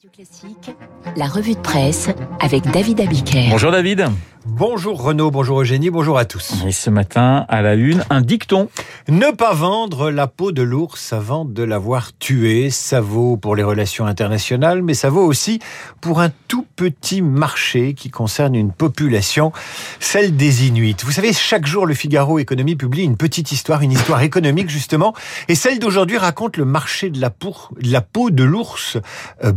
Radio Classique, la revue de presse avec David Abiker. Bonjour David. Bonjour Renaud, bonjour Eugénie, bonjour à tous. Et ce matin, à la une, un dicton. Ne pas vendre la peau de l'ours avant de l'avoir tué, ça vaut pour les relations internationales, mais ça vaut aussi pour un tout petit marché qui concerne une population, celle des Inuits. Vous savez, chaque jour, le Figaro Économie publie une petite histoire, une histoire économique justement, et celle d'aujourd'hui raconte le marché de la, de la peau de l'ours euh,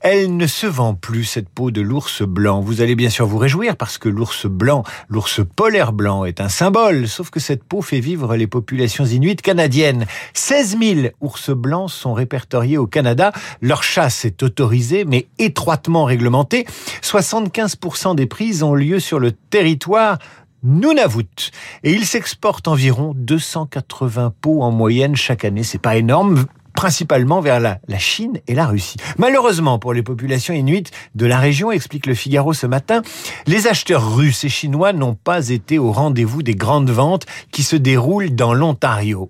Elle ne se vend plus, cette peau de l'ours blanc. Vous allez bien sûr vous réjouir parce que l'ours blanc, l'ours polaire blanc est un symbole, sauf que cette peau fait vivre les populations inuites canadiennes. 16 000 ours blancs sont répertoriés au Canada. Leur chasse est autorisée, mais étroitement réglementée. 75% des prises ont lieu sur le territoire Nunavut. Et il s'exporte environ 280 peaux en moyenne chaque année. C'est pas énorme principalement vers la, Chine et la Russie. Malheureusement pour les populations inuites de la région, explique le Figaro ce matin, les acheteurs russes et chinois n'ont pas été au rendez-vous des grandes ventes qui se déroulent dans l'Ontario.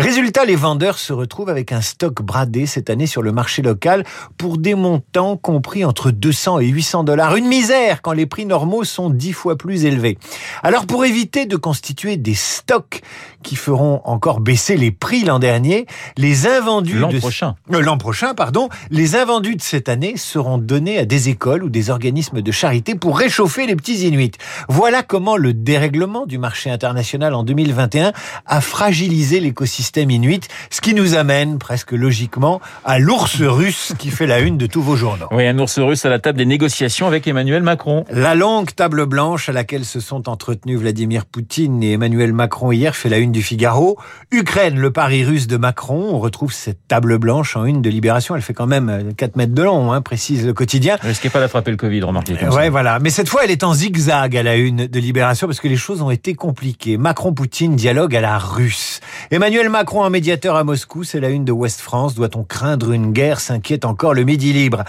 Résultat, les vendeurs se retrouvent avec un stock bradé cette année sur le marché local pour des montants compris entre 200 et 800 dollars. Une misère quand les prix normaux sont dix fois plus élevés. Alors pour éviter de constituer des stocks qui feront encore baisser les prix l'an dernier, les invendus l'an prochain. Euh, l'an prochain, pardon. Les invendus de cette année seront donnés à des écoles ou des organismes de charité pour réchauffer les petits Inuits. Voilà comment le dérèglement du marché international en 2021 a fragilisé l'écosystème inuit, ce qui nous amène presque logiquement à l'ours russe qui fait la une de tous vos journaux. Oui, un ours russe à la table des négociations avec Emmanuel Macron. La longue table blanche à laquelle se sont entretenus Vladimir Poutine et Emmanuel Macron hier fait la une du Figaro. Ukraine, le pari russe de Macron. On retrouve cette table blanche en une de Libération. Elle fait quand même 4 mètres de long, hein, précise le quotidien. Risquez pas d'attraper le Covid, remarquez. Ouais, voilà. Mais cette fois, elle est en zigzag à la une de Libération parce que les choses ont été compliquées. Macron-Poutine dialogue à la russe. Emmanuel Macron, un médiateur à Moscou, c'est la une de Ouest France. Doit-on craindre une guerre? S'inquiète encore le Midi libre.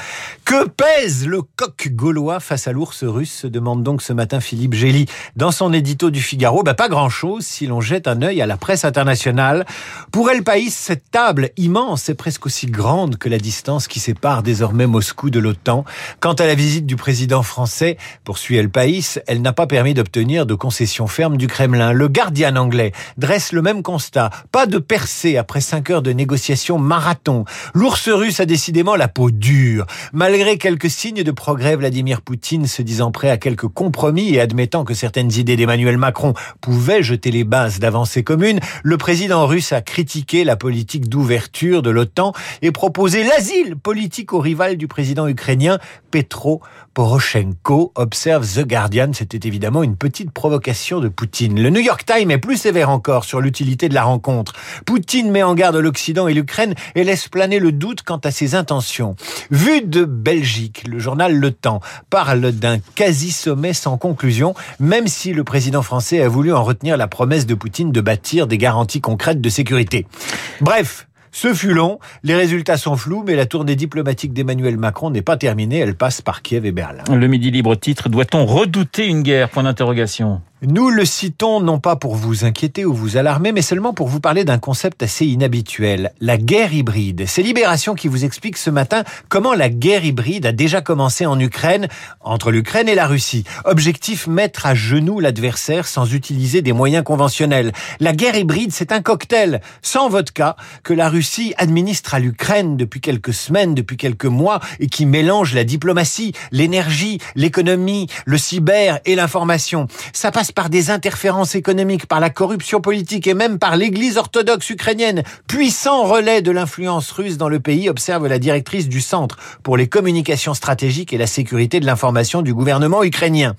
Que pèse le coq gaulois face à l'ours russe? Se demande donc ce matin Philippe Gély dans son édito du Figaro. Bah, pas grand-chose si l'on jette un œil à la presse internationale. Pour El País, cette table immense et presque aussi grande que la distance qui sépare désormais Moscou de l'OTAN. Quant à la visite du président français, poursuit El País, elle n'a pas permis d'obtenir de concessions fermes du Kremlin. Le Guardian anglais dresse le même constat. Pas de percée après cinq heures de négociations marathon. L'ours russe a décidément la peau dure. Malgré quelques signes de progrès, Vladimir Poutine se disant prêt à quelques compromis et admettant que certaines idées d'Emmanuel Macron pouvaient jeter les bases d'avancées communes, le président russe a critiqué la politique d'ouverture de l'OTAN et proposé l'asile politique au rival du président ukrainien Petro Poroshenko, observe The Guardian. C'était évidemment une petite provocation de Poutine. Le New York Times est plus sévère encore sur l'utilité de la rencontre. Poutine met en garde l'Occident et l'Ukraine et laisse planer le doute quant à ses intentions. Vu de Belgique, le journal Le Temps parle d'un quasi-sommet sans conclusion, même si le président français a voulu en retenir la promesse de Poutine de bâtir des garanties concrètes de sécurité. Bref, ce fut long, les résultats sont flous, mais la tournée diplomatique d'Emmanuel Macron n'est pas terminée, elle passe par Kiev et Berlin. Le Midi Libre titre Doit-on redouter une guerre? Point d'interrogation. Nous le citons non pas pour vous inquiéter ou vous alarmer, mais seulement pour vous parler d'un concept assez inhabituel, la guerre hybride. C'est Libération qui vous explique ce matin comment la guerre hybride a déjà commencé en Ukraine, entre l'Ukraine et la Russie. Objectif, mettre à genoux l'adversaire sans utiliser des moyens conventionnels. La guerre hybride, c'est un cocktail, sans vodka, que la Russie administre à l'Ukraine depuis quelques semaines, depuis quelques mois, et qui mélange la diplomatie, l'énergie, l'économie, le cyber et l'information. Ça passe par des interférences économiques, par la corruption politique et même par l'église orthodoxe ukrainienne, puissant relais de l'influence russe dans le pays, observe la directrice du Centre pour les communications stratégiques et la sécurité de l'information du gouvernement ukrainien.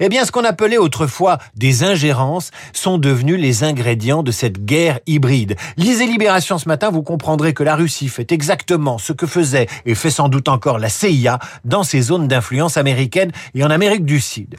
Eh bien, ce qu'on appelait autrefois des ingérences sont devenus les ingrédients de cette guerre hybride. Lisez Libération ce matin, vous comprendrez que la Russie fait exactement ce que faisait et fait sans doute encore la CIA dans ses zones d'influence américaine et en Amérique du Sud.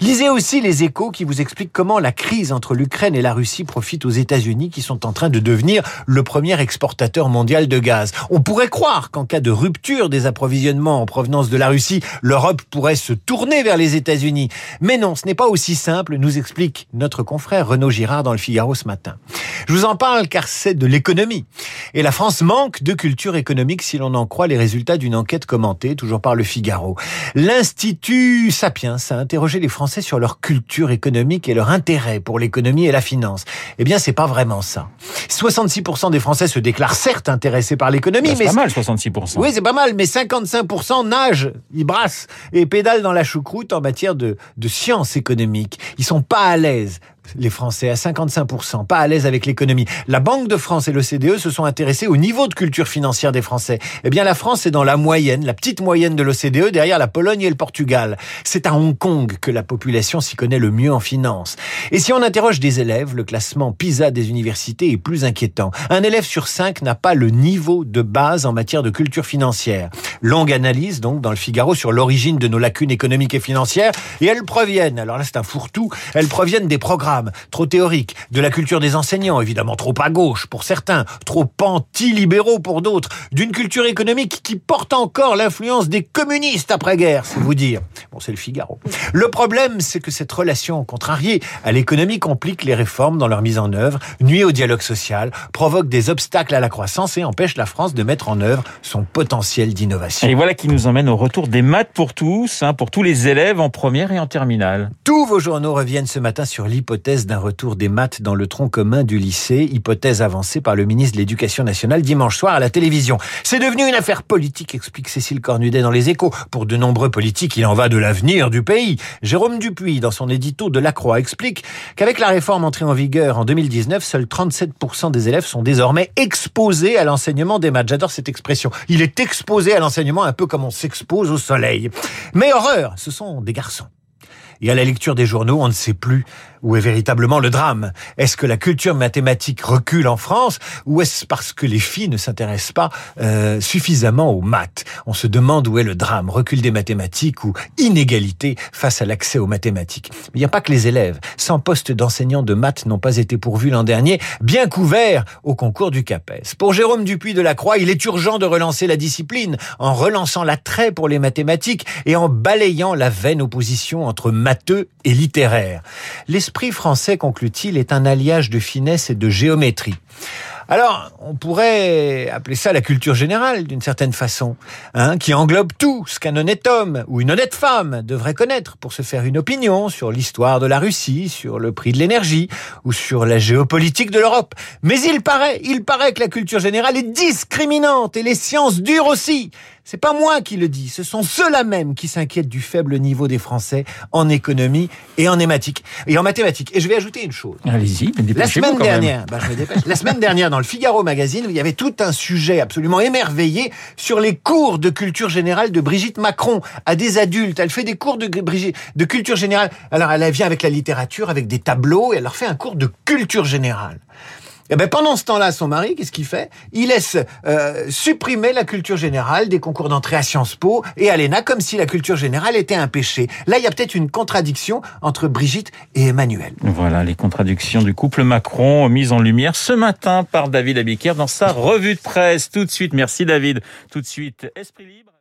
Lisez aussi les échos qui vous explique comment la crise entre l'Ukraine et la Russie profite aux États-Unis qui sont en train de devenir le premier exportateur mondial de gaz. On pourrait croire qu'en cas de rupture des approvisionnements en provenance de la Russie, l'Europe pourrait se tourner vers les États-Unis. Mais non, ce n'est pas aussi simple, nous explique notre confrère Renaud Girard dans le Figaro ce matin. Je vous en parle car c'est de l'économie. Et la France manque de culture économique si l'on en croit les résultats d'une enquête commentée, toujours par le Figaro. L'Institut Sapiens a interrogé les Français sur leur culture économique et leur intérêt pour l'économie et la finance. Eh bien, c'est pas vraiment ça. 66% des Français se déclarent certes intéressés par l'économie, Bah, mais C'est pas mal, 66%. oui, c'est pas mal, mais 55% nagent, ils brassent et pédalent dans la choucroute en matière de, de sciences économiques. Ils sont pas à l'aise. Les Français à 55%, pas à l'aise avec l'économie. La Banque de France et l'OCDE se sont intéressés au niveau de culture financière des Français. Eh bien, la France est dans la moyenne, la petite moyenne de l'OCDE, derrière la Pologne et le Portugal. C'est à Hong Kong que la population s'y connaît le mieux en finance. Et si on interroge des élèves, le classement PISA des universités est plus inquiétant. Un élève sur cinq n'a pas le niveau de base en matière de culture financière. Longue analyse, donc, dans le Figaro sur l'origine de nos lacunes économiques et financières. Et elles proviennent, alors là c'est un fourre-tout, elles proviennent des programmes trop théoriques, de la culture des enseignants, évidemment trop à gauche pour certains, trop anti-libéraux pour d'autres, d'une culture économique qui porte encore l'influence des communistes après-guerre, c'est vous dire. Bon, c'est le Figaro. Le problème, c'est que cette relation contrariée à l'économie complique les réformes dans leur mise en œuvre, nuit au dialogue social, provoque des obstacles à la croissance et empêche la France de mettre en œuvre son potentiel d'innovation. Et voilà qui nous emmène au retour des maths pour tous, hein, pour tous les élèves en première et en terminale. Tous vos journaux reviennent ce matin sur l'hypothèse d'un retour des maths dans le tronc commun du lycée, hypothèse avancée par le ministre de l'Éducation nationale dimanche soir à la télévision. C'est devenu une affaire politique, explique Cécile Cornudet dans Les Échos. Pour de nombreux politiques, il en va de l'avenir du pays. Jérôme Dupuis, dans son édito de La Croix, explique qu'avec la réforme entrée en vigueur en 2019, seuls 37% des élèves sont désormais exposés à l'enseignement des maths. J'adore cette expression. Il est exposé à l'enseignement un peu comme on s'expose au soleil. Mais horreur, ce sont des garçons. Et à la lecture des journaux, on ne sait plus où est véritablement le drame? Est-ce que la culture mathématique recule en France? Ou est-ce parce que les filles ne s'intéressent pas euh, suffisamment aux maths? On se demande où est le drame, recul des mathématiques ou inégalité face à l'accès aux mathématiques. Mais il n'y a pas que les élèves. 100 postes d'enseignants de maths n'ont pas été pourvus l'an dernier, bien couverts au concours du CAPES. Pour Jérôme Dupuis de la Croix, il est urgent de relancer la discipline en relançant l'attrait pour les mathématiques et en balayant la vaine opposition entre matheux et littéraire. L'esprit français, conclut-il, est un alliage de finesse et de géométrie. Alors, on pourrait appeler ça la culture générale, d'une certaine façon, hein, qui englobe tout ce qu'un honnête homme ou une honnête femme devrait connaître pour se faire une opinion sur l'histoire de la Russie, sur le prix de l'énergie ou sur la géopolitique de l'Europe. Mais il paraît, il paraît que la culture générale est discriminante et les sciences dures aussi. C'est pas moi qui le dis, ce sont ceux-là même qui s'inquiètent du faible niveau des Français en économie et en mathématiques. Et en mathématiques. Et je vais ajouter une chose. Allez-y, La semaine quand même. dernière, bah, je me dépêche. la semaine dernière, dans le Figaro magazine, il y avait tout un sujet absolument émerveillé sur les cours de culture générale de Brigitte Macron à des adultes. Elle fait des cours de, Brigitte- de culture générale. Alors, elle vient avec la littérature, avec des tableaux, et elle leur fait un cours de culture générale. Et ben pendant ce temps-là, son mari, qu'est-ce qu'il fait? Il laisse euh, supprimer la culture générale des concours d'entrée à Sciences Po et à l'ENA comme si la culture générale était un péché. Là, il y a peut-être une contradiction entre Brigitte et Emmanuel. Voilà les contradictions du couple Macron mises en lumière ce matin par David Abiker dans sa revue de presse. Tout de suite, merci David. Tout de suite, Esprit Libre.